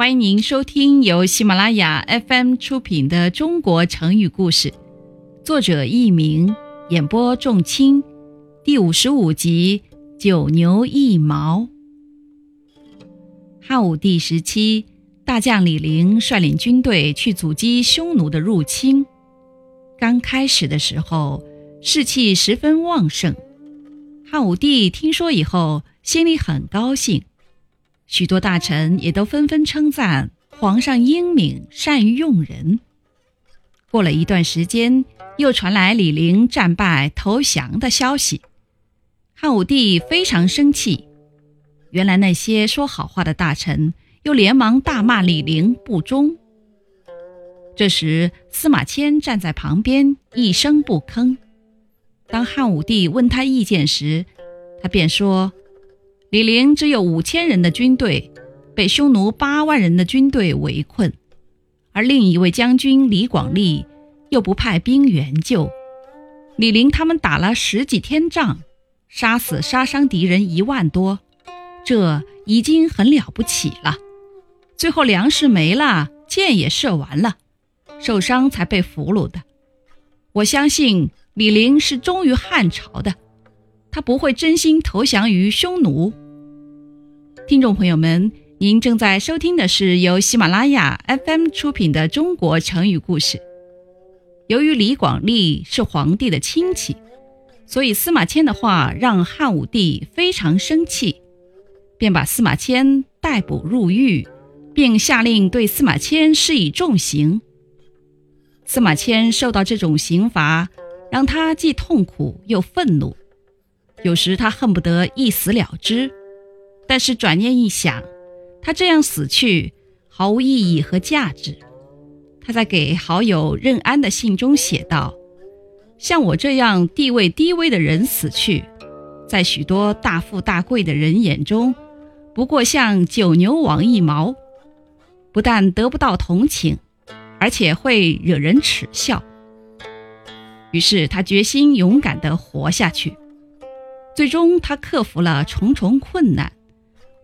欢迎您收听由喜马拉雅 FM 出品的《中国成语故事》，作者佚名，演播仲卿，第五十五集《九牛一毛》。汉武帝时期，大将李陵率领军队去阻击匈奴的入侵。刚开始的时候，士气十分旺盛。汉武帝听说以后，心里很高兴。许多大臣也都纷纷称赞皇上英明，善于用人。过了一段时间，又传来李陵战败投降的消息，汉武帝非常生气。原来那些说好话的大臣又连忙大骂李陵不忠。这时，司马迁站在旁边一声不吭。当汉武帝问他意见时，他便说。李陵只有五千人的军队，被匈奴八万人的军队围困，而另一位将军李广利又不派兵援救。李陵他们打了十几天仗，杀死杀伤敌人一万多，这已经很了不起了。最后粮食没了，箭也射完了，受伤才被俘虏的。我相信李陵是忠于汉朝的。他不会真心投降于匈奴。听众朋友们，您正在收听的是由喜马拉雅 FM 出品的《中国成语故事》。由于李广利是皇帝的亲戚，所以司马迁的话让汉武帝非常生气，便把司马迁逮捕入狱，并下令对司马迁施以重刑。司马迁受到这种刑罚，让他既痛苦又愤怒。有时他恨不得一死了之，但是转念一想，他这样死去毫无意义和价值。他在给好友任安的信中写道：“像我这样地位低微的人死去，在许多大富大贵的人眼中，不过像九牛王一毛，不但得不到同情，而且会惹人耻笑。”于是他决心勇敢地活下去。最终，他克服了重重困难，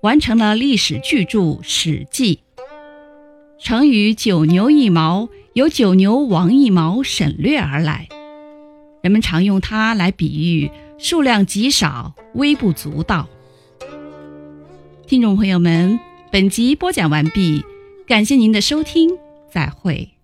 完成了历史巨著《史记》。成语“九牛一毛”由“九牛王一毛”省略而来，人们常用它来比喻数量极少、微不足道。听众朋友们，本集播讲完毕，感谢您的收听，再会。